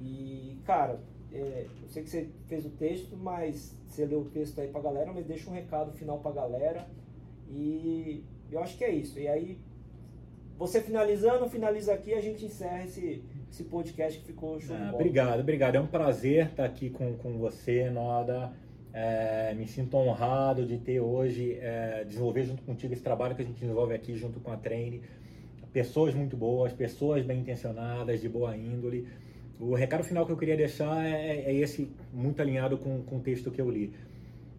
E cara, é, eu sei que você fez o texto, mas você leu o texto aí pra galera, mas deixa um recado final pra galera. E eu acho que é isso. E aí, você finalizando, finaliza aqui, a gente encerra esse, esse podcast que ficou show Ah, obrigado, obrigado. É um prazer estar aqui com, com você, Noda. É, me sinto honrado de ter hoje, é, desenvolver junto contigo esse trabalho que a gente desenvolve aqui junto com a Treine. Pessoas muito boas, pessoas bem intencionadas, de boa índole. O recado final que eu queria deixar é, é esse, muito alinhado com, com o texto que eu li.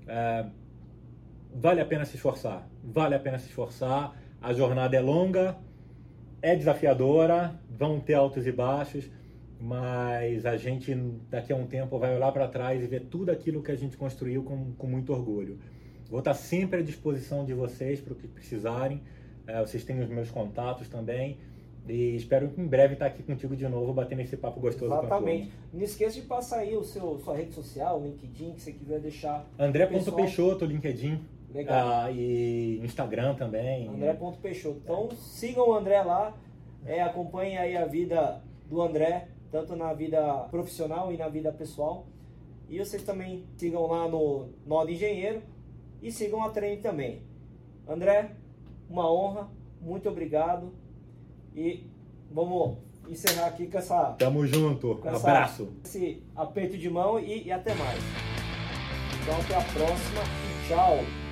É, vale a pena se esforçar, vale a pena se esforçar. A jornada é longa, é desafiadora, vão ter altos e baixos, mas a gente daqui a um tempo vai olhar para trás e ver tudo aquilo que a gente construiu com, com muito orgulho. Vou estar sempre à disposição de vocês para o que precisarem. É, vocês têm os meus contatos também. E espero em breve estar aqui contigo de novo, batendo esse papo gostoso Exatamente. Não esqueça de passar aí o seu, sua rede social, o LinkedIn, que você quiser deixar. André.peixoto, LinkedIn Legal. ah, e Instagram também. André.peixoto. Então sigam o André lá, é, acompanhem aí a vida do André, tanto na vida profissional e na vida pessoal. E vocês também sigam lá no Nodo Engenheiro e sigam a Treine também. André, uma honra, muito obrigado. E vamos encerrar aqui com essa Tamo junto. essa- Abraço. esse aperto de mão e, e até mais. Então até a próxima e tchau.